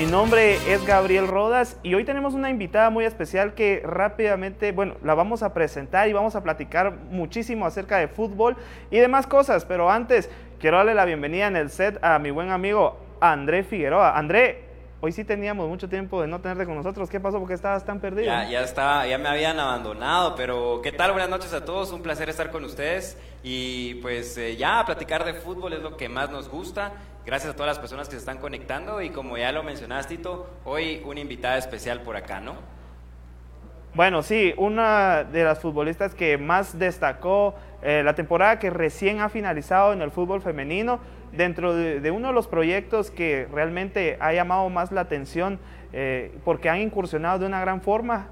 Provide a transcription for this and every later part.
Mi nombre es Gabriel Rodas y hoy tenemos una invitada muy especial que rápidamente, bueno, la vamos a presentar y vamos a platicar muchísimo acerca de fútbol y demás cosas, pero antes quiero darle la bienvenida en el set a mi buen amigo André Figueroa. André, hoy sí teníamos mucho tiempo de no tenerte con nosotros. ¿Qué pasó? ¿Por qué estabas tan perdido? Ya, ya estaba, ya me habían abandonado, pero ¿qué tal? Buenas noches a todos, un placer estar con ustedes y pues eh, ya platicar de fútbol es lo que más nos gusta. Gracias a todas las personas que se están conectando y como ya lo mencionaste, Tito, hoy una invitada especial por acá, ¿no? Bueno, sí, una de las futbolistas que más destacó eh, la temporada que recién ha finalizado en el fútbol femenino, dentro de, uno de los proyectos que realmente ha llamado más la atención eh, porque han incursionado de una gran forma.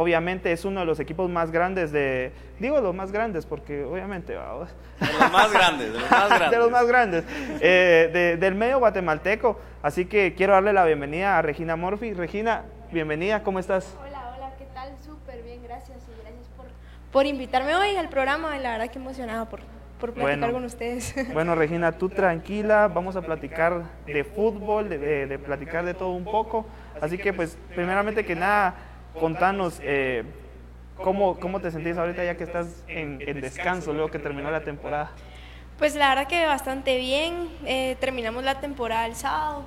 Obviamente es uno de los equipos más grandes de, digo los más grandes porque obviamente vamos. De los más grandes, de los más grandes. de los más grandes, eh, de- del medio guatemalteco. Así que quiero darle la bienvenida a Regina Morphy. Regina, bienvenida, ¿cómo estás? Hola, hola, ¿qué tal? Súper bien, gracias y gracias por, por invitarme hoy al programa. La verdad que emocionada por, por platicar Bueno. con ustedes. Bueno, Regina, tú tranquila, vamos a platicar de fútbol, de, de- de platicar de todo un poco. Así que, pues, primeramente que nada, contanos eh, cómo, cómo te sentís ahorita ya que estás en, en descanso luego que terminó la temporada. Pues la verdad que bastante bien. eh, terminamos la temporada el sábado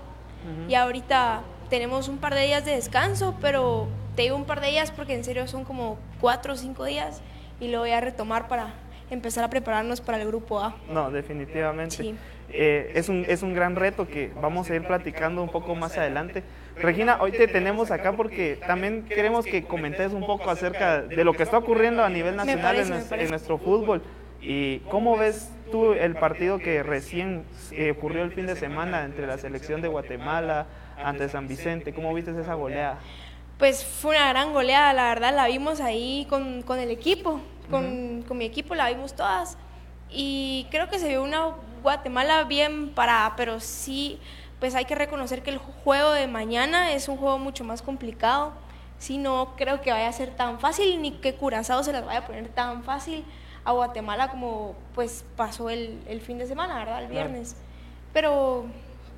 y ahorita tenemos un par de días de descanso, pero te digo un par de días porque en serio son como cuatro o cinco días y lo voy a retomar para empezar a prepararnos para el grupo A. No, definitivamente. Sí. Eh, es, un, es un gran reto que vamos a ir platicando un poco más adelante. Regina, hoy te tenemos acá porque también queremos que comentes un poco acerca de lo que está ocurriendo a nivel nacional parece, en, nuestro fútbol. ¿Y cómo ves tú el partido que recién eh, ocurrió el fin de semana entre la selección de Guatemala ante San Vicente? ¿Cómo viste esa goleada? Pues fue una gran goleada, la verdad, la vimos ahí con, con el equipo, con, con mi equipo la vimos todas. Y creo que se vio una Guatemala bien parada, pero sí, pues hay que reconocer que el juego de mañana es un juego mucho más complicado. Sí, no creo que vaya a ser tan fácil, ni que Curazao se las vaya a poner tan fácil a Guatemala como pues pasó el, el fin de semana, ¿verdad? El Claro. viernes. Pero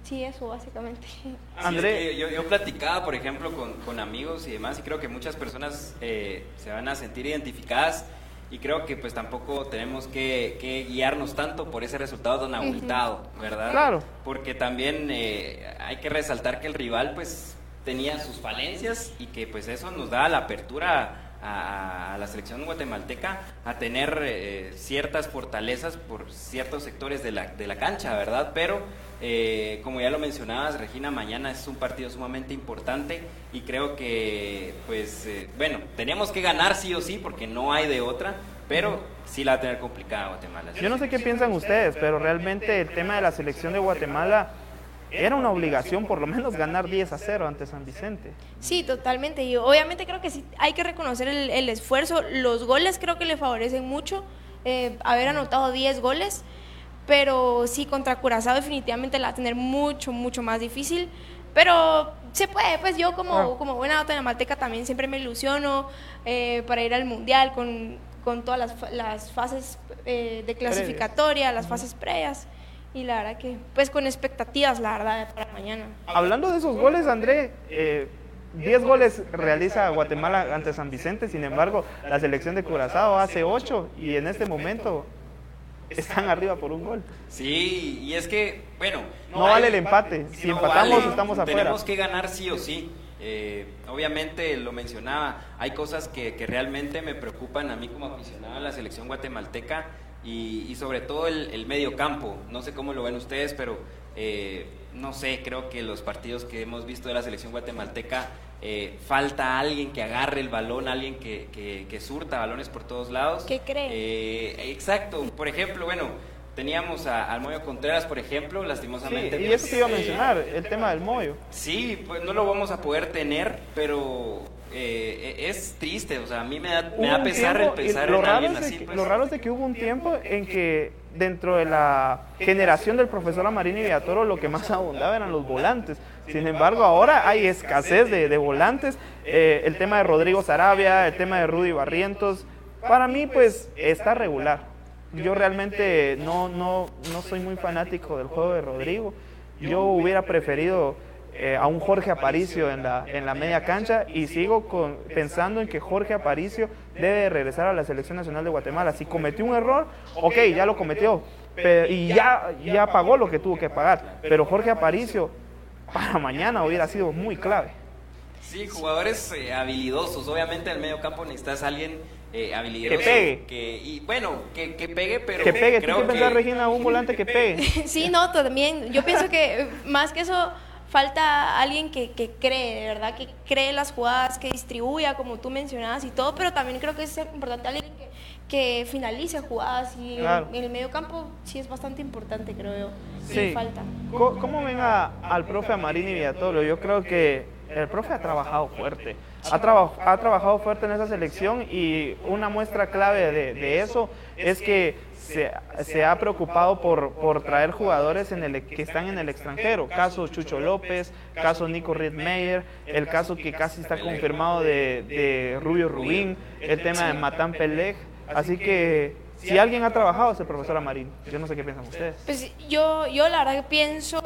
sí, eso básicamente. Sí, André. es que yo, yo platicaba, por ejemplo, con, con amigos y demás, y creo que muchas personas eh, se van a sentir identificadas, y creo que pues tampoco tenemos que, que guiarnos tanto por ese resultado tan abultado, ¿verdad? Claro. Porque también eh, hay que resaltar que el rival pues tenía sus falencias y que pues eso nos da la apertura a, la selección guatemalteca a tener eh, ciertas fortalezas por ciertos sectores de la, de la cancha, ¿verdad? Pero eh, como ya lo mencionabas, Regina, mañana es un partido sumamente importante y creo que, pues, eh, bueno, teníamos que ganar sí o sí porque no hay de otra, pero sí la va a tener complicada Guatemala. Yo no sé qué piensan ustedes, pero realmente el tema de la selección de Guatemala era una obligación por lo menos ganar 10 a 0 ante San Vicente. Sí, totalmente. Y obviamente creo que sí hay que reconocer el, el esfuerzo. Los goles creo que le favorecen mucho. eh, haber anotado 10 goles. Pero sí, contra Curazao definitivamente la va a tener mucho, mucho más difícil. Pero se puede, pues yo como, Ah. como buena guatemalteca también siempre me ilusiono eh, para ir al Mundial con, con todas las, las fases eh, de clasificatoria, las fases previas. Y la verdad que, pues con expectativas, la verdad, para mañana. Hablando de esos goles, André, eh, 10 goles realiza Guatemala ante San Vicente, sin embargo, la selección de Curazao hace 8 y en este momento están arriba por un gol. Sí, y es que, bueno... No vale el empate. Si no empatamos, estamos afuera. Tenemos que ganar sí o sí. Eh, obviamente, lo mencionaba, hay cosas que, que realmente me preocupan a mí como aficionado a la selección guatemalteca y, y sobre todo el, el medio campo. No sé cómo lo ven ustedes, pero eh, no sé, creo que los partidos que hemos visto de la selección guatemalteca eh, falta alguien que agarre el balón, alguien que, que- que surta balones por todos lados. ¿Qué cree? Eh, exacto. Por ejemplo, bueno, teníamos a, al Moyo Contreras, por ejemplo, lastimosamente. Sí, y pues, eso te iba a eh, mencionar, el tema del Moyo. Sí, pues no lo vamos a poder tener, pero eh, es triste, o sea, a mí me da, me da pesar tiempo- el pensar lo en raro alguien así. que- pues. Lo raro es de que hubo un tiempo en que dentro de la generación del profesor Amarini Villatoro lo que más abundaba eran los volantes. Sin embargo, ahora hay escasez de, de volantes. Eh, el tema de Rodrigo Sarabia, el tema de Rudy Barrientos, para mí pues está regular. Yo realmente no, no, no soy muy fanático del juego de Rodrigo. Yo hubiera preferido eh, a un Jorge Aparicio en la, en la media cancha y sigo con, pensando en que Jorge Aparicio debe de regresar a la Selección Nacional de Guatemala. Si cometió un error, ok, ya lo cometió pe- y ya, ya pagó lo que tuvo que pagar. Pero Jorge Aparicio para mañana hubiera sido muy clave. Sí, jugadores eh, habilidosos. Obviamente en el medio campo necesitas a alguien eh, habilidoso. Que pegue. que- y bueno, que, que pegue, pero Que pegue, ¿tú creo que... pensás, Regina? Un volante que pegue. Sí, no, también. Yo pienso que más que eso, falta alguien que, que cree, de verdad, que cree las jugadas, que distribuya, como tú mencionabas y todo, pero también creo que es importante alguien que, que finalice jugadas y Claro. en el medio campo sí es bastante importante, creo yo. Sí, falta. Co- ¿Cómo ven a- al profe Amarini Villatoro? Yo creo que el profe ha trabajado fuerte. Ha, traba- ha trabajado fuerte en esa selección y una muestra clave de, de eso es que se, se ha preocupado por, por traer jugadores en el, que están en el extranjero. Caso Chucho López, caso Nico Riedmeyer, el caso que casi está confirmado de, de Rubio Rubín, el tema de Matán Pelej. Así que si alguien ha trabajado es el profesor Amarini. Yo no sé qué piensan ustedes. Pues yo, yo la verdad que pienso,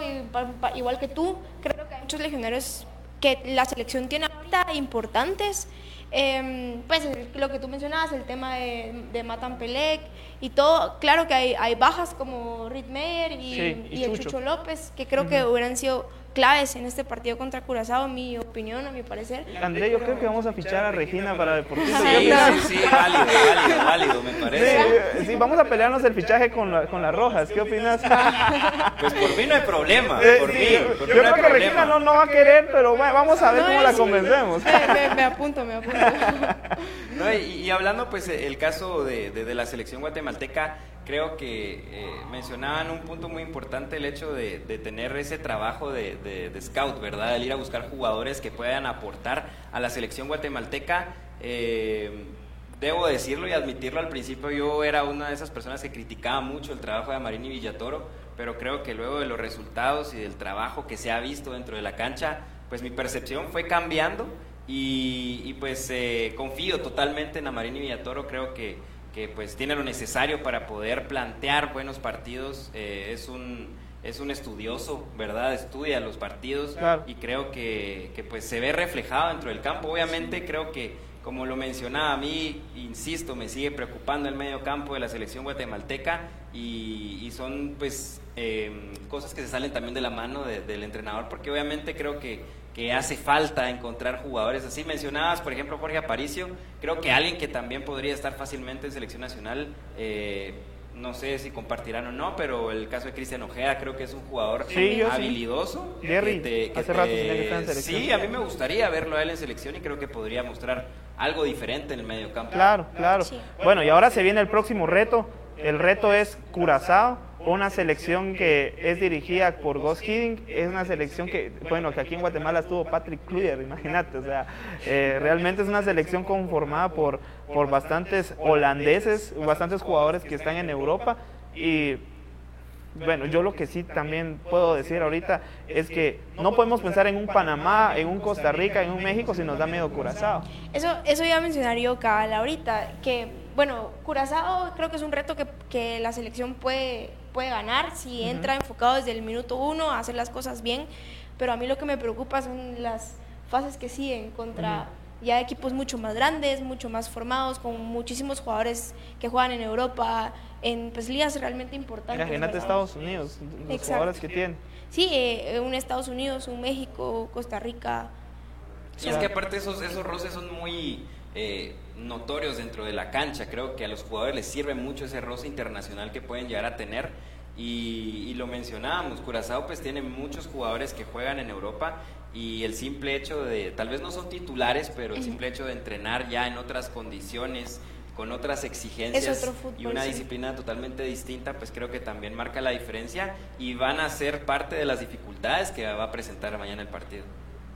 igual que tú, creo que hay muchos legionarios que la selección tiene ahorita importantes. Em, pues lo que tú mencionabas, el tema de, de Matan Pelec y todo, claro que hay, hay bajas como Reed Meyer y, Sí, y y el Chucho. Chucho López, que creo que hubieran sido claves en este partido contra Curazao, en mi opinión, a mi parecer. André, yo creo que vamos a fichar a Regina para Deportivo. Sí. Sí, sí, válido, válido, válido, me parece. Sí, sí, vamos a pelearnos el fichaje con, la- con las rojas. ¿Qué opinas? Pues por mí no hay problema, Eh, por sí, mí, yo por mí yo no creo que Regina no, problema. no va a querer, pero va- vamos a ver No, cómo la sí. convencemos. Me, me- me apunto, me apunto. No, y, y hablando pues el caso de, de- de la selección guatemalteca, creo que eh, mencionaban un punto muy importante el hecho de, tener ese trabajo de, scout, ¿verdad? El ir a buscar jugadores que puedan aportar a la selección guatemalteca. Eh, debo decirlo y admitirlo, al principio yo era una de esas personas que criticaba mucho el trabajo de Marini Villatoro, pero creo que luego de los resultados y del trabajo que se ha visto dentro de la cancha, pues mi percepción fue cambiando y, y, pues eh, confío totalmente en Amarini Villatoro, creo que, que, pues tiene lo necesario para poder plantear buenos partidos, eh, es un es un estudioso, ¿verdad? Estudia los partidos Claro. y creo que, que, pues se ve reflejado dentro del campo. Obviamente creo que, como lo mencionaba a mí, insisto, me sigue preocupando el medio campo de la selección guatemalteca y, y son pues eh, cosas que se salen también de la mano de- del entrenador, porque obviamente creo que, que hace falta encontrar jugadores así. Mencionabas, por ejemplo, Jorge Aparicio, creo que alguien que también podría estar fácilmente en selección nacional. eh, no sé si compartirán o no, pero el caso de Cristian Ojea creo que es un jugador Sí, yo sí. habilidoso. Jerry, que hace rato que en selección. Sí, a mí me gustaría verlo a él en selección y creo que podría mostrar algo diferente en el medio campo. Claro, claro. Sí. Bueno, y ahora se viene el próximo reto. El reto es Curazao, una selección que es dirigida por Gus Hiddink. Es una selección que, bueno, que aquí en Guatemala estuvo Patrick Kluyer, imagínate. O sea, eh, realmente es una selección conformada por, por bastantes holandeses, bastantes jugadores que están en Europa. Y bueno, yo lo que sí también puedo decir ahorita es que no podemos pensar en un Panamá, en un Costa Rica, en un México si nos da miedo Curazao. Eso, eso iba a mencionar yo, cabal, ahorita, que, bueno, Curazao creo que es un reto que, que la selección puede, puede ganar si entra enfocado desde el minuto uno a hacer las cosas bien, pero a mí lo que me preocupa son las fases que siguen contra ya equipos mucho más grandes, mucho más formados, con muchísimos jugadores que juegan en Europa, en pues, ligas realmente importantes. Imagínate. Estados Unidos, los Exacto. jugadores que tienen. Sí, eh, un Estados Unidos, un México, Costa Rica. Y es que aparte esos, esos roces son muy eh, notorios dentro de la cancha. Creo que a los jugadores les sirve mucho ese roce internacional que pueden llegar a tener. Y, y lo mencionábamos, Curazao pues tiene muchos jugadores que juegan en Europa y el simple hecho de, tal vez no son titulares, pero el simple hecho de entrenar ya en otras condiciones, con otras exigencias fútbol, y una sí. disciplina totalmente distinta, pues creo que también marca la diferencia y van a ser parte de las dificultades que va a presentar mañana el partido.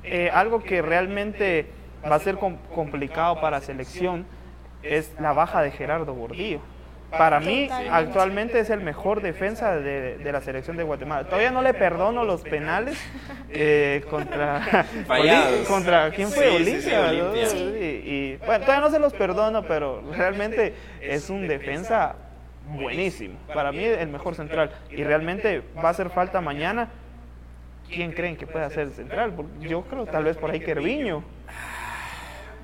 Eh, algo que realmente va a ser com- complicado para selección es la baja de Gerardo Gordillo. Para mí, actualmente es el mejor defensa de, de la selección de Guatemala. Todavía no le perdono los penales eh, contra, contra quién fue Sí, Olimpia. sí, ¿no? Olimpia. Sí, y, bueno, todavía no se los perdono, pero realmente es un defensa buenísimo. Para mí, el mejor central. Y realmente va a hacer falta mañana. ¿Quién creen que pueda ser el central? Yo creo tal vez por ahí Kerviño.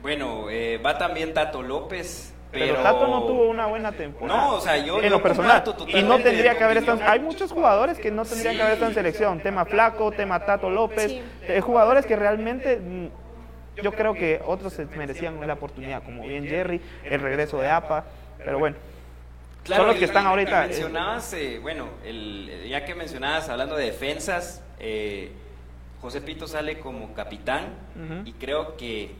Bueno, eh, va también Tato López, pero... Pero Tato no tuvo una buena temporada. No, o sea, yo- En lo personal. Y no tendría que haber estado. Hay muchos jugadores que no tendrían que haber estado en selección. Tema Flaco, tema Tato López. Sí. eh, jugadores que realmente. mm, Yo creo que otros se merecían la oportunidad, como bien Jerry, el regreso de APA. Pero bueno, Claro, son los que están ahorita. mencionabas, eh, bueno, el, ya que mencionabas hablando de defensas, eh, José Pito sale como capitán y creo que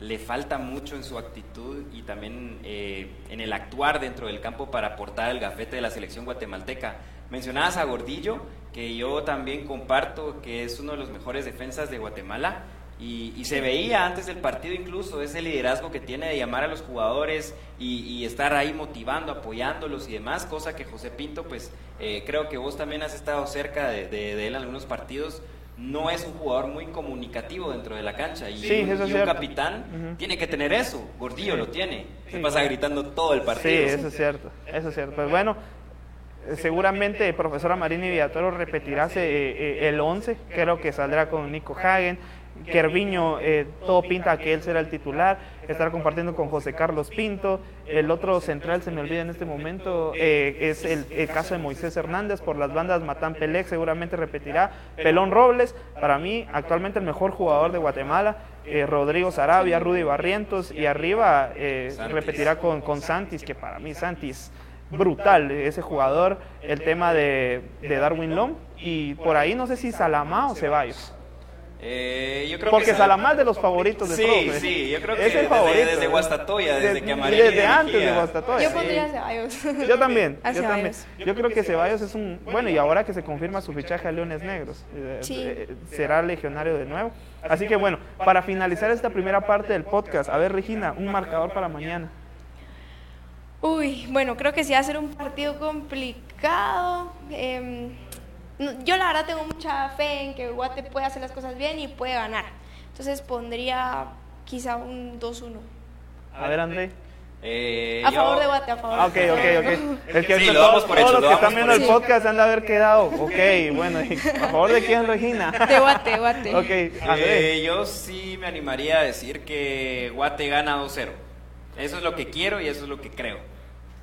le falta mucho en su actitud y también eh, en el actuar dentro del campo para aportar el gafete de la selección guatemalteca. Mencionabas a Gordillo, que yo también comparto que es uno de los mejores defensas de Guatemala. Y, se veía antes del partido incluso ese liderazgo que tiene de llamar a los jugadores y, estar ahí motivando, apoyándolos y demás, cosa que José Pinto, pues eh, creo que vos también has estado cerca de- de él en algunos partidos, no es un jugador muy comunicativo dentro de la cancha y, Sí, un- y un capitán tiene que tener eso, Gordillo Sí. lo tiene, se Sí. pasa gritando todo el Sí, partido. eso es cierto, eso es cierto. Pues bueno, eh, seguramente el profesor Marini Villatoro repetirá eh, eh, el 11, creo que saldrá con Nico Hagen, Kerviño, eh, todo pinta a que él será el titular, estará compartiendo con José Carlos Pinto, el otro central se me olvida en este momento, eh, es el, el caso de Moisés Hernández por las bandas Matán Pelec, seguramente repetirá, Pelón Robles, para mí actualmente el mejor jugador de Guatemala, eh, Rodrigo Sarabia, Rudy Barrientos y arriba eh, repetirá con, con Santis, que para mí Santis brutal ese jugador, el tema de, de Darwin Lom y por ahí no sé si Salamá o Ceballos. Eh, yo creo Porque que Salamá es de los favoritos de Sí, profe. sí, yo creo Es que el desde- favorito. desde Guastatoya, desde Desde- que Amarillo Desde antes de. Guastatoya. Yo pondría a Ceballos. Yo también, yo también. Ceballos. Yo creo que Ceballos es un... Bueno, y ahora que se confirma su fichaje a Leones Negros, eh, Sí. eh, será legionario de nuevo. Así que bueno, para finalizar esta primera parte del podcast, a ver Regina, un marcador para mañana. Uy, bueno, creo que sí va a ser un partido complicado. No- yo la verdad tengo mucha fe en que Guate puede hacer las cosas bien y puede ganar. Entonces pondría quizá un 2-1. A ver André. Eh, A yo- favor de Guate, a favor. Ah, Ok, ok, ok. Es que Sí, lo todos, por todos hecho, los lo que están viendo el hecho. podcast han de haber quedado. Ok, bueno, ¿y ¿a favor de quién, Regina? De Guate, Guate. Ok, André. Eh, yo sí me animaría a decir que Guate gana 2-0. Eso es lo que quiero y eso es lo que creo.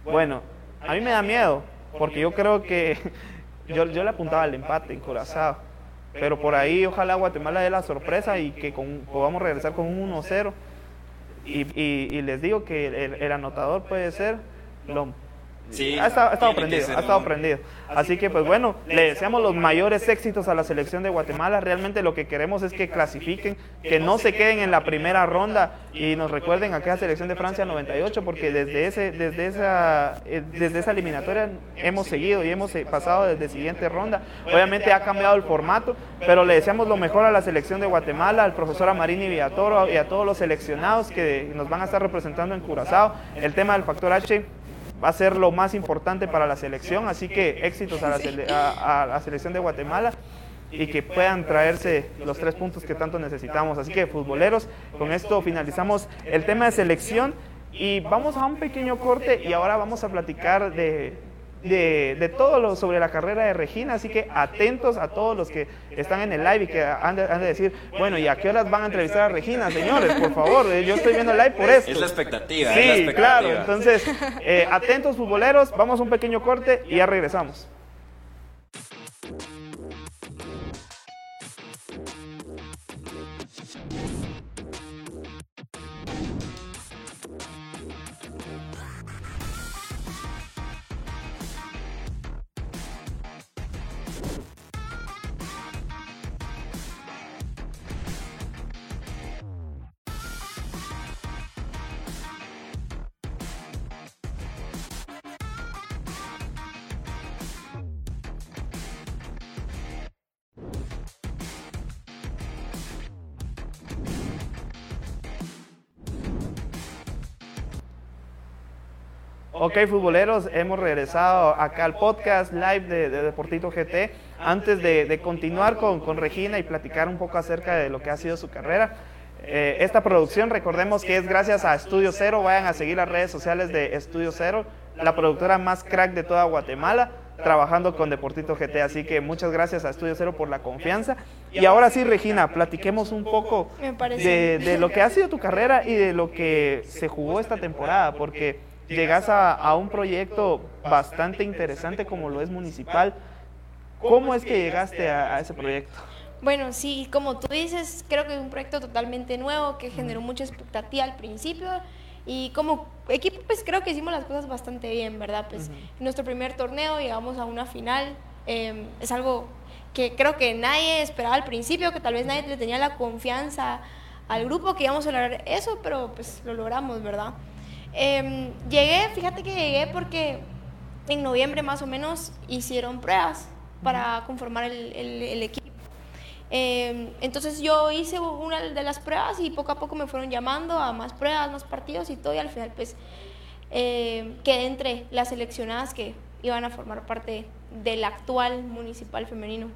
Bueno, a mí me da miedo, porque yo creo que yo, yo le apuntaba al empate en Curazao. Pero por ahí ojalá Guatemala dé la sorpresa y que con- podamos regresar con un 1-0. Y, les digo que el, el anotador puede ser Lom. Sí, ha estado, ha prendido, ha estado prendido. Así que pues bueno, le deseamos los mayores éxitos a la selección de Guatemala. Realmente lo que queremos es que clasifiquen, que no se queden en la primera ronda y nos recuerden a aquella selección de Francia 98 porque desde ese desde esa eh, desde esa eliminatoria hemos seguido y hemos eh, pasado desde siguiente ronda. Obviamente ha cambiado el formato, pero le deseamos lo mejor a la selección de Guatemala, al profesor Amarini Villatoro y a todos los seleccionados que nos van a estar representando en Curazao. El tema del factor H va a ser lo más importante para la selección, así que éxitos a la, sele- a- la selección de Guatemala y que puedan traerse los tres puntos que tanto necesitamos. Así que futboleros, con esto finalizamos el tema de selección y vamos a un pequeño corte y ahora vamos a platicar de, de, de todo lo sobre la carrera de Regina, así que atentos a todos los que están en el live y que han de, han de decir, bueno, ¿y a qué horas van a entrevistar a Regina, señores? Por favor, eh, yo estoy viendo el live por esto. Es la expectativa. es Sí, la expectativa. claro. Entonces, eh, atentos futboleros, vamos a un pequeño corte y ya regresamos. Ok, futboleros, hemos regresado acá al podcast live de, de Deportito GT. Antes de, de continuar con, con, Regina y platicar un poco acerca de lo que ha sido su carrera, eh, esta producción, recordemos que es gracias a Estudio Cero. Vayan a seguir las redes sociales de Estudio Cero, la productora más crack de toda Guatemala, trabajando con Deportito GT. Así que muchas gracias a Estudio Cero por la confianza. Y ahora sí, Regina, platiquemos un poco de, de lo que ha sido tu carrera y de lo que se jugó esta temporada, porque llegas a, a, un proyecto bastante interesante como lo es municipal. ¿Cómo es que llegaste a, a, ese proyecto? Bueno, sí, como tú dices, creo que es un proyecto totalmente nuevo que generó mucha expectativa al principio y como equipo pues creo que hicimos las cosas bastante bien, ¿verdad? Pues uh -huh. en nuestro primer torneo llegamos a una final, eh, es algo que creo que nadie esperaba al principio, que tal vez nadie le tenía la confianza al grupo que íbamos a lograr eso, pero pues lo logramos, ¿verdad? Eh, llegué, fíjate que llegué porque en noviembre más o menos hicieron pruebas para conformar el, el, el equipo. Eh, entonces yo hice una de las pruebas y poco a poco me fueron llamando a más pruebas, más partidos y todo y al final pues eh, quedé entre las seleccionadas que iban a formar parte del actual municipal femenino.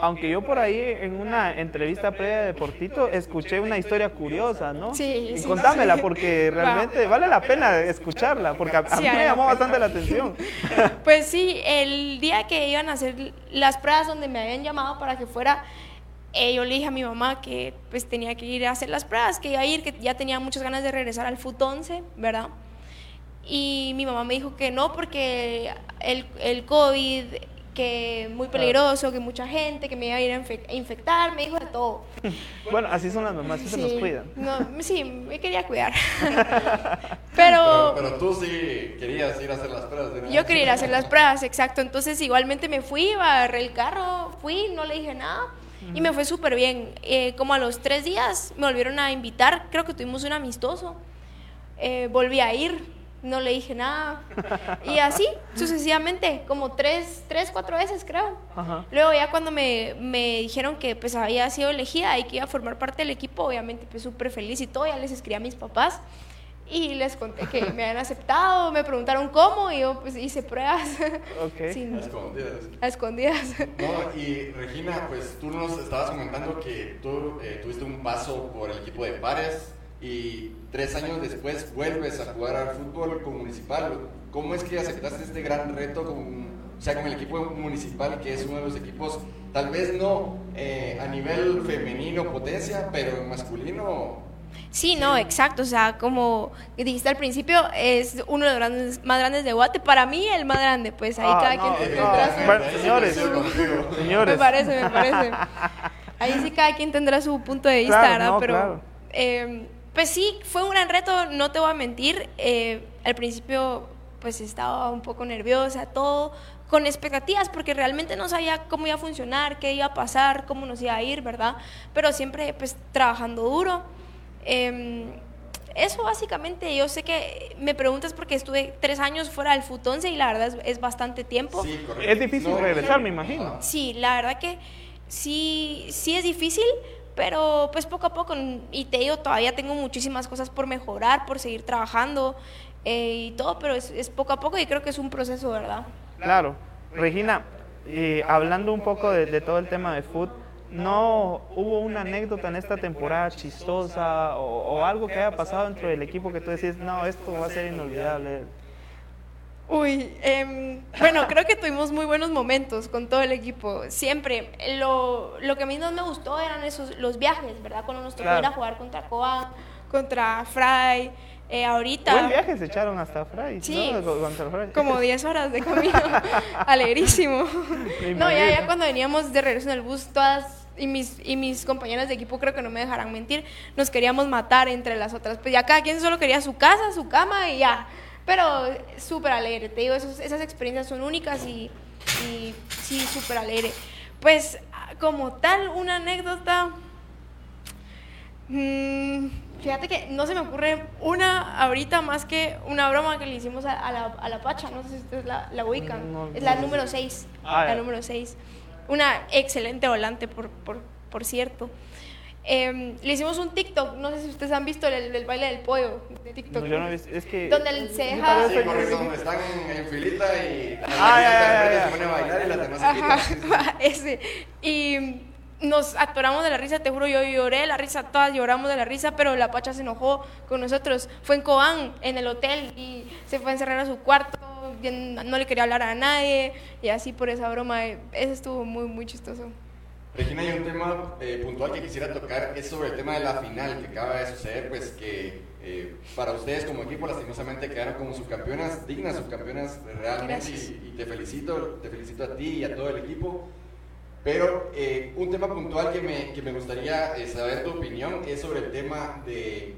Aunque yo por ahí en una entrevista previa de Deportito escuché una historia curiosa, ¿no? Sí. Y sí, contámela sí. porque realmente vale la pena escucharla, porque a, Sí, mí me llamó bastante la atención. Pues sí, el día que iban a hacer las pruebas donde me habían llamado para que fuera, eh, yo le dije a mi mamá que pues tenía que ir a hacer las pruebas, que iba a ir, que ya tenía muchas ganas de regresar al FUT 11, ¿verdad? Y mi mamá me dijo que no porque el, el COVID, que muy peligroso, que mucha gente, que me iba a ir a infe- a infectar, me dijo de todo. Bueno, así son las mamás, sí, se nos cuidan. No, sí, me quería cuidar. Pero, pero tú sí querías ir a hacer las pruebas. una Yo quería ir a hacer las pruebas, exacto. Entonces igualmente me fui, agarré el carro, fui, no le dije nada y me fue súper bien. Eh, como a los tres días me volvieron a invitar, creo que tuvimos un amistoso. Eh, volví a ir, no le dije nada. Y así, sucesivamente, como tres, tres cuatro veces creo. Ajá. Luego ya cuando me, me dijeron que pues había sido elegida y que iba a formar parte del equipo, obviamente pues súper feliz y todo, ya les escribí a mis papás y les conté que me habían aceptado, me preguntaron cómo y yo pues hice pruebas. Ok. Sí, A escondidas. a escondidas. No, y Regina, pues tú nos estabas comentando que tú eh, tuviste un paso por el equipo de pares y tres años después vuelves a jugar al fútbol con Municipal. ¿Cómo es que aceptaste este gran reto con, o sea, con el equipo municipal, que es uno de los equipos, tal vez no eh, a nivel femenino potencia, pero en masculino Sí, no, exacto. O sea, como dijiste al principio, es uno de los grandes, más grandes de Guate. Para mí, el más grande, pues ahí Ah, cada no, quien no, tendrá su... bueno, Ahí sí señores. contigo. Me Señores. parece, me parece. Ahí sí cada quien tendrá su punto de vista, Claro, ¿verdad? no, Pero, claro. eh, pues sí, fue un gran reto, no te voy a mentir. Eh, al principio, pues estaba un poco nerviosa, todo con expectativas, porque realmente no sabía cómo iba a funcionar, qué iba a pasar, cómo nos iba a ir, ¿verdad? Pero siempre, pues, trabajando duro. Eh, eso básicamente, yo sé que me preguntas porque estuve tres años fuera del futonce y la verdad es, es bastante tiempo. Sí, correcto. Es difícil No, regresar, me imagino. Sí, la verdad que sí, sí es difícil, pero pues poco a poco, y te digo, todavía tengo muchísimas cosas por mejorar, por seguir trabajando eh, y todo, pero es, es poco a poco y creo que es un proceso, ¿verdad? Claro. Regina, eh, hablando un poco de, de todo el tema de foot, ¿no hubo una anécdota en esta temporada chistosa o, o algo que haya pasado dentro del equipo que tú decís, no, esto va a ser inolvidable? Uy, em, bueno, creo que tuvimos muy buenos momentos con todo el equipo. Siempre. Lo, lo que a mí no me gustó eran esos los viajes, ¿verdad? Cuando nos tocó Claro. ir a jugar contra Coan, contra Fry. eh, ahorita. Buen viaje se echaron hasta Fray, Sí, como 10 horas de camino, alegrísimo. No, ya, ya cuando veníamos de regreso en el bus, todas y mis, y mis compañeras de equipo creo que no me dejarán mentir, nos queríamos matar entre las otras. Pues ya cada quien solo quería su casa, su cama y ya. Pero súper alegre, te digo, esos- esas experiencias son únicas y, y sí, súper alegre. Pues como tal, una anécdota... mm, fíjate que no se me ocurre una ahorita más que una broma que le hicimos a, a la, a la Pacha, no sé si ustedes la, la ubican. No, es la número 6. Ah, la número 6. Una excelente volante, por, por, por cierto. Em, le hicimos un TikTok, no sé si ustedes han visto el, el baile del pollo de TikTok. No, yo no he visto, es que... Donde él se deja... Sí, correcto, donde están en, en filita y la Ah, ya, ya, gente ya, se pone a bailar y las demás se Ajá, quitan. ese. Y nos atoramos de la risa, te juro, yo lloré de la risa, todas lloramos de la risa, pero la Pacha se enojó con nosotros. Fue en Cobán, en el hotel, y se fue a encerrar a su cuarto, no le quería hablar a nadie, y así por esa broma, eh, eso estuvo muy, muy chistoso. Regina, hay un tema eh, puntual que quisiera tocar, es sobre el tema de la final que acaba de suceder, pues que eh, para ustedes como equipo lastimosamente quedaron como subcampeonas, dignas subcampeonas realmente, y, y te felicito, te felicito a ti y a todo el equipo. Pero eh, un tema puntual que me, que me gustaría saber tu opinión es sobre el tema de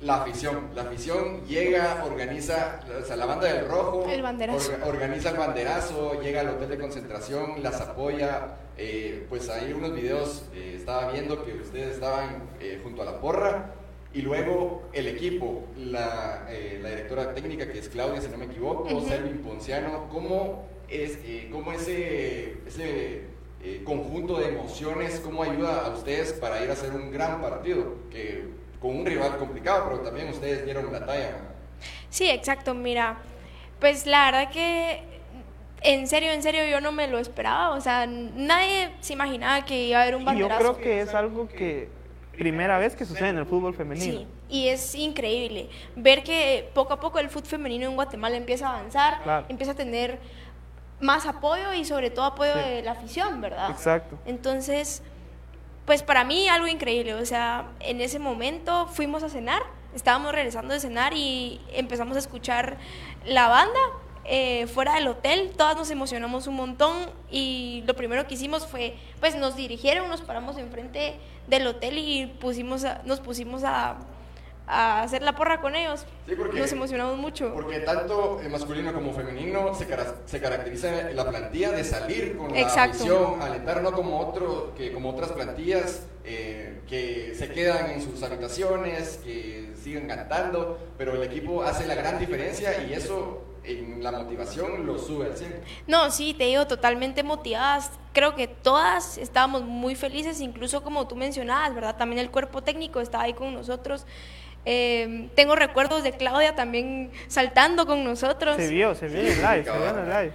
la afición. La afición llega, organiza, o sea, la banda del rojo, El banderazo. orga- organiza el banderazo, llega al hotel de concentración, las apoya. eh, pues hay unos videos, eh, estaba viendo que ustedes estaban eh, junto a la porra. Y luego el equipo, la, la directora técnica que es Claudia, si no me equivoco, Ujú. Selvin Ponciano, ¿cómo, es, eh, cómo ese, ese conjunto de emociones, cómo ayuda a ustedes para ir a hacer un gran partido? Que, con un rival complicado, pero también ustedes dieron la talla. Sí, exacto, mira, pues la verdad que en serio, en serio yo no me lo esperaba, o sea, nadie se imaginaba que iba a haber un Y yo banderazo. creo que es algo que primera vez que sucede en el fútbol femenino. Sí, y es increíble ver que poco a poco el fútbol femenino en Guatemala empieza a avanzar, Claro. empieza a tener más apoyo y sobre todo apoyo Sí. de la afición, ¿verdad? Exacto. Entonces, pues para mí algo increíble, o sea, en ese momento fuimos a cenar, estábamos regresando de cenar y empezamos a escuchar la banda eh, fuera del hotel, todas nos emocionamos un montón y lo primero que hicimos fue, pues nos dirigieron, nos paramos enfrente del hotel y pusimos a- nos pusimos a, a hacer la porra con ellos. Sí, porque- nos emocionamos mucho. Porque tanto el masculino como femenino se, cara- se caracteriza la plantilla de salir con la afición, alentar no como otro, que como otras plantillas eh, que se quedan en sus habitaciones, que siguen cantando, pero el equipo hace la gran diferencia y eso en la motivación lo sube al 100. No, sí, te digo, totalmente motivadas. Creo que todas estábamos muy felices, incluso como tú mencionabas, ¿verdad? También el cuerpo técnico estaba ahí con nosotros. Eh, tengo recuerdos de Claudia también saltando con nosotros. Se vio, se vio en el live, se vio en el live.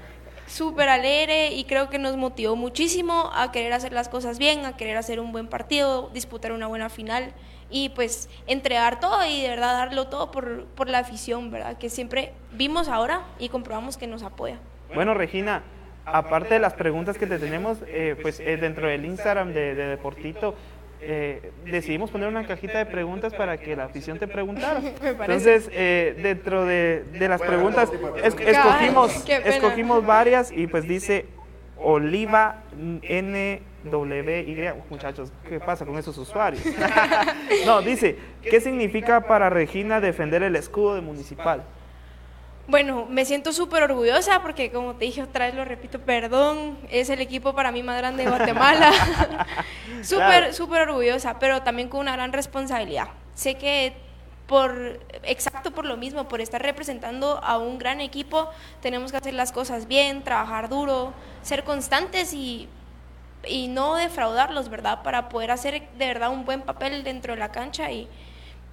Súper alegre y creo que nos motivó muchísimo a querer hacer las cosas bien, a querer hacer un buen partido, disputar una buena final y pues entregar todo y de verdad darlo todo por, por la afición, ¿verdad? Que siempre vimos ahora y comprobamos que nos apoya. Bueno, Regina, aparte de las preguntas que te tenemos, eh, pues eh, dentro del Instagram de, de Deportito, eh, decidimos poner una cajita de preguntas para que la afición te preguntara. Entonces, eh, dentro de, de las preguntas, es- escogimos, escogimos varias y pues dice Oliva NWY. Muchachos, ¿qué pasa con esos usuarios? no, dice, ¿qué significa para Regina defender el escudo de Municipal? Bueno, me siento súper orgullosa porque como te dije otra vez, lo repito, perdón, es el equipo para mí más grande de Guatemala. Súper, Claro. súper orgullosa, pero también con una gran responsabilidad. Sé que por, exacto por lo mismo, por estar representando a un gran equipo, tenemos que hacer las cosas bien, trabajar duro, ser constantes y, y no defraudarlos, ¿verdad? Para poder hacer de verdad un buen papel dentro de la cancha y,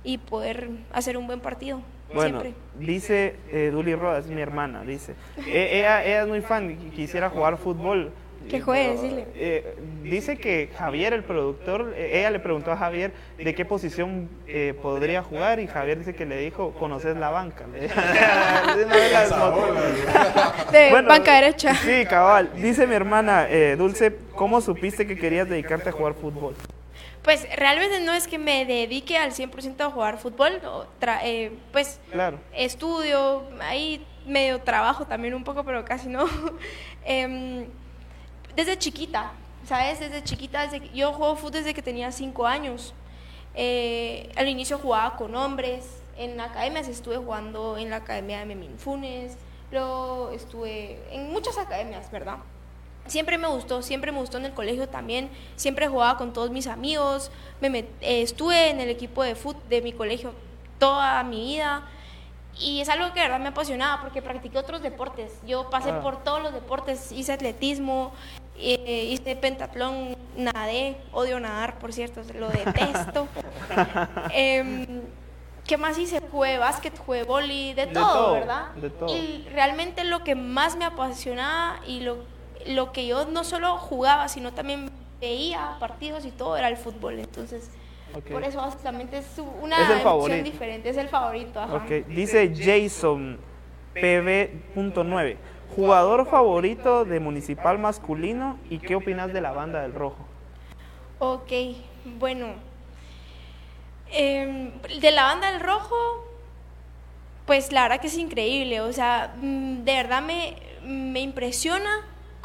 y poder hacer un buen partido. Bueno, siempre. dice eh, Duli Rodas, mi hermana, dice. Eh, ella, ella es muy fan, y quisiera jugar fútbol. Que juegue, decirle. Eh, dice que Javier, el productor, eh, ella le preguntó a Javier de qué posición eh, podría jugar y Javier dice que le dijo, conoces la banca. De Bueno, banca derecha. Sí, cabal. Dice mi hermana eh, Dulce, ¿cómo supiste que querías dedicarte a jugar fútbol? Pues realmente no es que me dedique al 100% a jugar fútbol, eh, pues Claro. estudio, ahí medio trabajo también un poco, pero casi no. Em, desde chiquita, ¿sabes? Desde chiquita, desde yo juego fútbol desde que tenía 5 años. Eh, al inicio jugaba con hombres, en academias estuve jugando en la academia de Memín Funes, luego estuve en muchas academias, ¿verdad? Siempre me gustó, siempre me gustó en el colegio también, siempre jugaba con todos mis amigos, me met- eh, estuve en el equipo de fútbol de mi colegio toda mi vida y es algo que de verdad me apasionaba porque practiqué otros deportes. Yo pasé Ah. por todos los deportes, hice atletismo eh, hice pentatlón, nadé, odio nadar, por cierto, lo detesto. Em, ¿Qué más hice? Jugué básquet, jugué boli, de, De todo, todo, ¿verdad? de todo. Y realmente lo que más me apasionaba y lo, lo que yo no solo jugaba, sino también veía partidos y todo era el fútbol. Entonces, por eso básicamente es una Es opción diferente, es el favorito. Ajá. Ok, dice Jason PB.9. Jugador favorito de Municipal masculino y qué opinas de la banda del rojo? Ok, bueno. em, de la banda del rojo, pues la verdad que es increíble. O sea, mm, de verdad me, me impresiona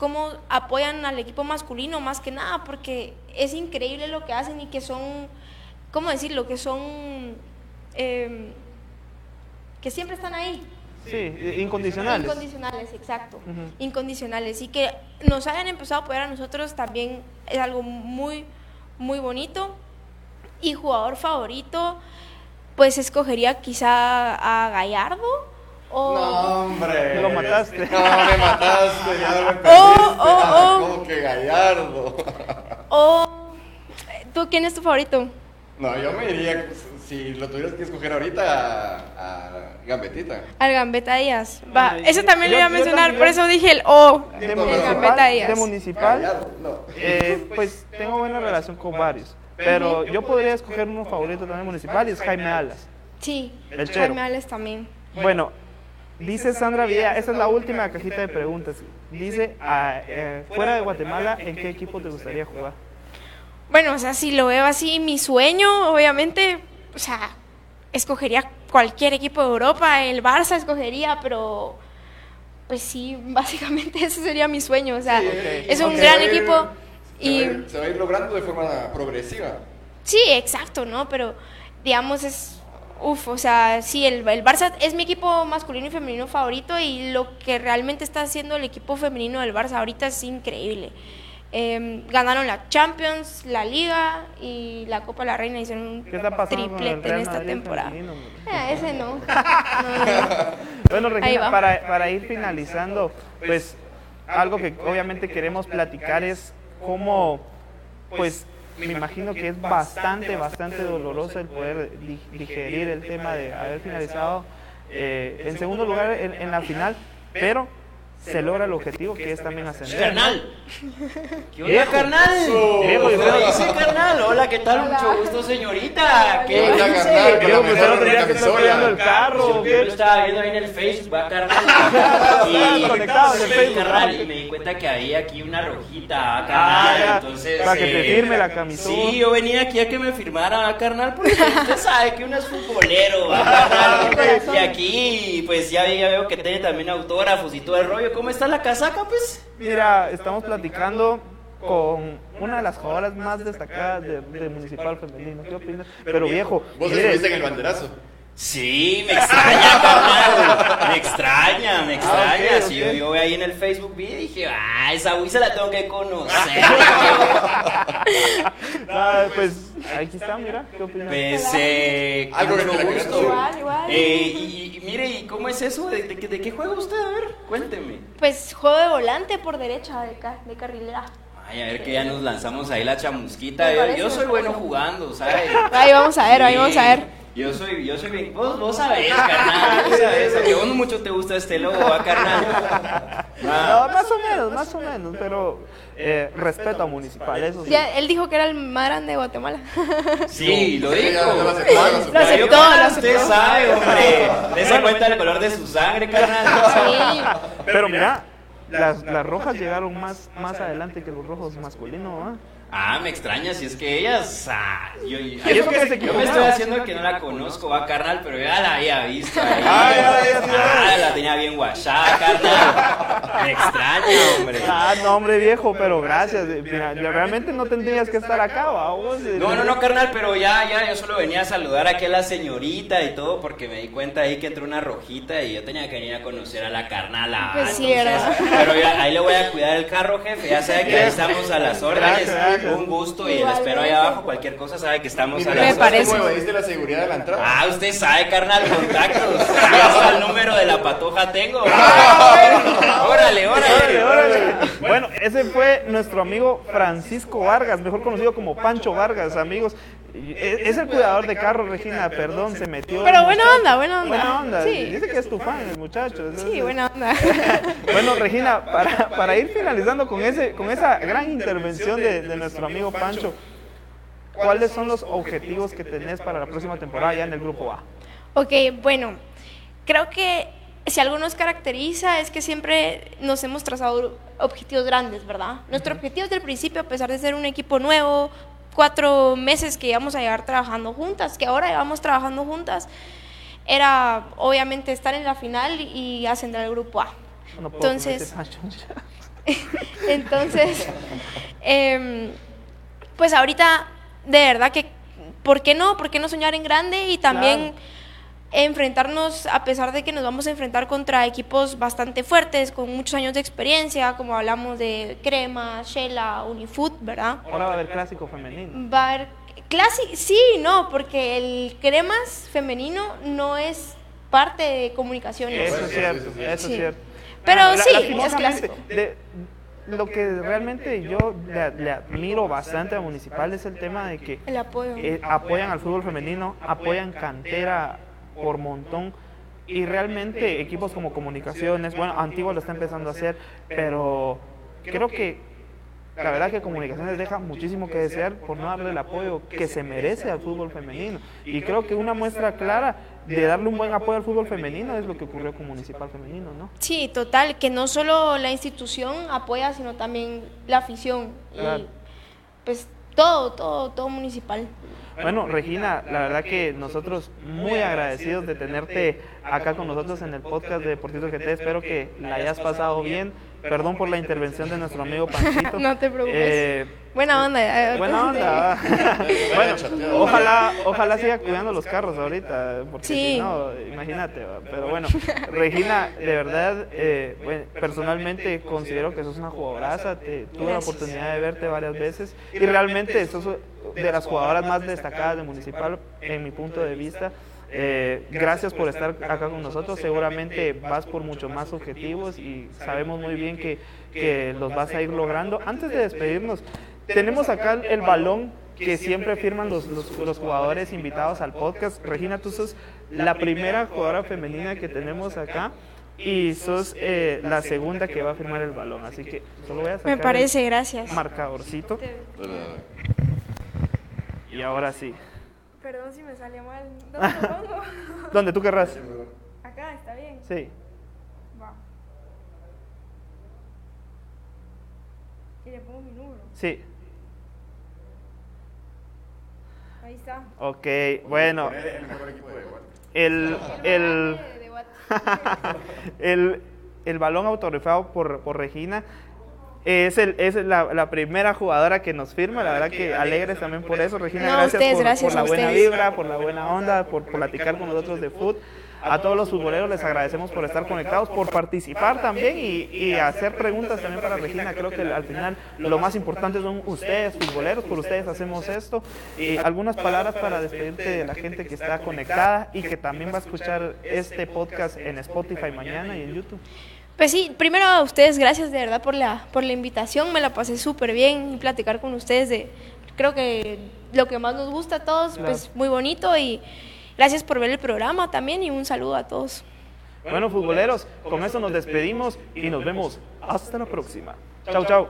cómo apoyan al equipo masculino más que nada, porque es increíble lo que hacen y que son, ¿cómo decirlo? Que son, em, que siempre están ahí. Sí, eh, incondicionales. Incondicionales, exacto. Ujú. Incondicionales. Y que nos hayan empezado a apoyar a nosotros también es algo muy, muy bonito. Y jugador favorito, pues escogería quizá a Gallardo. O, No, hombre. Lo mataste. No, me mataste, ya me perdiste. Oh, oh, Ah, oh. ¿Cómo que Gallardo? o- ¿Tú quién es tu favorito? No, yo me diría, si lo tuvieras que escoger ahorita, a, a Gambetita. Al Gambetta Díaz. Va, Ay, eso también lo yo- iba a mencionar, por eso dije el O. De el municipal, Gambetta Díaz. de municipal Gallardo, no. eh, pues tengo buena relación con varios. Pero yo podría escoger uno favorito también municipal y es Jaime Alas. Sí, El Chero. Jaime Ales también. Bueno, dice Sandra Villa, esta es la última cajita de preguntas. Dice, ah, eh, fuera de Guatemala, ¿en qué equipo te gustaría jugar? Bueno, o sea, si lo veo así, mi sueño, obviamente, o sea, escogería cualquier equipo de Europa, el Barça escogería, pero pues sí, básicamente ese sería mi sueño, o sea, es un gran Se ir- equipo Se va, a y ir, se va a ir logrando de forma progresiva. sí, exacto, ¿no? Pero digamos es Uf, o sea, sí, el, el Barça es mi equipo masculino y femenino favorito y lo que realmente está haciendo el equipo femenino del Barça ahorita es increíble. Eh, ganaron la Champions, la Liga y la Copa de la Reina. Hicieron un ¿Qué está pasando con el triplete en esta Madrid temporada. femenino? Eh, ese no. No, no, no. Bueno, Regina, para, para ir finalizando, pues algo que obviamente queremos platicar es cómo, pues me imagino que es bastante, bastante doloroso el poder di- digerir el tema de haber finalizado eh, en segundo lugar en, en la final, pero se logra el objetivo que es también ascender. Carnal. ¿Qué onda, carnal? Viejo, ¿Qué viejo. dice, carnal? Hola, ¿qué tal? Mucho gusto, señorita. ¿Qué Hola, carnal, pues, mejor el otro día que camisola. peleando el carro, Yo, ¿o yo lo qué? estaba viendo ahí en el Facebook, va, carnal. Estaban conectados en Facebook, carnal, y me di cuenta que había aquí una rojita, ah, Ah, carnal. entonces, para que te eh, firme la camisola. Sí, yo venía aquí a que me firmara, ah, carnal, porque usted sabe que uno es futbolero, carnal. Y aquí, pues ya, ya veo que tiene también autógrafos y todo el rollo. ¿Cómo está la casaca, pues? Mira, estamos platicando con una de las jugadoras más destacadas de, de Municipal Femenino. ¿Qué opinas? Pero viejo, Vos estuviste en el banderazo. Sí, me extraña, carnal. Me extraña, me extraña. Ah, ok, Si yo, yo ahí en el Facebook vi y dije, ah, esa Wii se la tengo que conocer. ah, pues aquí está, mira, ¿qué opinas? Pues, eh, con Algo que gusto. decir. Igual, igual. Eh, y, y mire, ¿y cómo es eso? ¿De, de, qué- de qué juega usted? A ver, cuénteme. Pues juego de volante por derecha de, ca- de carrilera. Ay, a ver que ya nos lanzamos ahí la chamusquita. Me Yo, soy me bueno jugando, ¿sabes? Ahí vamos a ver, ahí vamos a ver. Yo soy, yo soy bien. Vos, vos sabés, carnal. Vos sabés. Vos mucho te gusta este logo, ¿va, carnal? No, Ah, más o menos, más o menos, pero eh, respeto a Municipal, eso sí. Ya, él dijo que era el más grande de Guatemala. Sí, lo dijo. lo aceptó, lo aceptó. Usted sabe, hombre. Dese cuenta del color de su sangre, carnal. Sí. Pero mira, las, las rojas llegaron más, más adelante que los rojos masculinos, ¿ah? Ah, me extraña, si es que ellas. Ah, yo, yo, que me estoy haciendo que no la conozco, va, carnal, pero ya la había visto. Ahí. Ah, ya, ya, ya. Ah, la tenía bien guachada, carnal. Me extraña, hombre. Ah, no, hombre viejo, pero gracias. Mira, realmente no tendrías que estar acá, ¿va? Vos, eh, No, no, no, carnal, pero ya, ya, yo solo venía a saludar aquí a la señorita y todo, porque me di cuenta ahí que entró una rojita y yo tenía que venir a conocer a la carnala. Pues sí, ¿verdad? Pero ya, ahí le voy a cuidar el carro, jefe, ya sabe que ahí estamos a las órdenes. Gracias. Un gusto y le espero ahí abajo, cualquier cosa sabe que estamos a Me las órdenes. parece. ¿Cómo evadiste la seguridad de la entrada? Ah, usted sabe, carnal, contactos. Ya hasta el número de la patoja tengo. Ah, Órale, órale. Órale, órale. Bueno, ese fue nuestro amigo Francisco Vargas, mejor conocido como Pancho Vargas, amigos. E, es el cuidador de carro, Regina, perdón, se metió. Pero buena onda, buena onda. Buena onda. Sí. Dice que es tu fan, el muchacho. Sí, buena onda. Bueno, Regina, para, para ir finalizando con, ese, con esa gran intervención de, de nuestro amigo Pancho, ¿cuáles son los objetivos que tenés para la próxima temporada ya en el Grupo A? Ok, bueno, creo que si algo nos caracteriza es que siempre nos hemos trazado objetivos grandes, ¿verdad? Nuestro objetivo desde el principio, a pesar de ser un equipo nuevo, cuatro meses que íbamos a llevar trabajando juntas, que ahora llevamos trabajando juntas, era obviamente estar en la final y ascender al grupo A. No puedo Entonces, entonces, em, pues ahorita, de verdad que, ¿por qué no? ¿Por qué no soñar en grande y también enfrentarnos, a pesar de que nos vamos a enfrentar contra equipos bastante fuertes, con muchos años de experiencia, como hablamos de Crema, Shela, Unifood, ¿verdad? Ahora va a haber clásico femenino. Va a haber clase, sí, no, porque el Cremas femenino no es parte de comunicaciones. Eso es cierto, eso Sí. es cierto. Pero La- sí, es clásico. de- lo que realmente yo le, le admiro bastante a Municipal es el tema de que El apoyo. eh, apoyan al fútbol femenino, apoyan cantera por montón y realmente equipos como Comunicaciones, bueno, Antigua lo está empezando a hacer, pero creo que la verdad que Comunicaciones deja muchísimo que desear por no darle el apoyo que se merece al fútbol femenino. Y creo que una muestra clara de darle un buen apoyo al fútbol femenino es lo que ocurrió con Municipal Femenino, ¿no? Sí, total, que no solo la institución apoya, sino también la afición. Claro. Y pues todo, todo, todo municipal. Bueno, Regina, la verdad que nosotros muy agradecidos de tenerte acá con nosotros en el podcast de Deportito GT. Espero que la hayas pasado bien. Perdón por la intervención de nuestro amigo Panchito. No te preocupes. Eh, Buena onda. eh, buena onda. bueno, ojalá, ojalá siga cuidando los carros ahorita, porque Sí. si no, imagínate. Pero bueno, Regina, de verdad, eh, bueno, personalmente considero que sos una jugadoraza. Te, tuve la oportunidad de verte varias veces y realmente sos de las jugadoras más destacadas de Municipal, en mi punto de vista. Eh, gracias por estar acá con nosotros. Seguramente vas por mucho más objetivos y sabemos muy bien que, que los vas a ir logrando. Antes de despedirnos, tenemos acá el balón que siempre firman los, los, los jugadores invitados al podcast. Regina, tú sos la primera jugadora femenina que tenemos acá y sos eh, la segunda que va a firmar el balón. Así que solo voy a sacar Me parece, gracias. marcadorcito y ahora sí. Perdón si me sale mal. ¿Dónde lo pongo? ¿Dónde tú querrás? Acá, está bien. Sí. Va. Y le pongo mi número. Sí. Ahí está. Ok, bueno. El mejor equipo de Guate. El, el, el, el balón autorrefado por, por Regina es, el, es la, la primera jugadora que nos firma. La verdad que alegres también por eso. Regina, No, gracias, ustedes, por, gracias por la a buena ustedes. vibra, por la buena onda, por platicar con nosotros de fútbol. A todos los futboleros les agradecemos por estar conectados, por participar también y, y hacer preguntas también para Regina. Creo que al final lo más importante son ustedes, futboleros, por ustedes hacemos esto. Y algunas palabras para despedirte de la gente que está conectada y que también va a escuchar este podcast en Spotify mañana y en YouTube. Pues sí, primero a ustedes, gracias de verdad por la, por la invitación, me la pasé súper bien platicar con ustedes de, creo que lo que más nos gusta a todos, pues muy bonito y gracias por ver el programa también y un saludo a todos. Bueno, futboleros, con eso nos despedimos y nos vemos hasta la próxima. Chao, chao.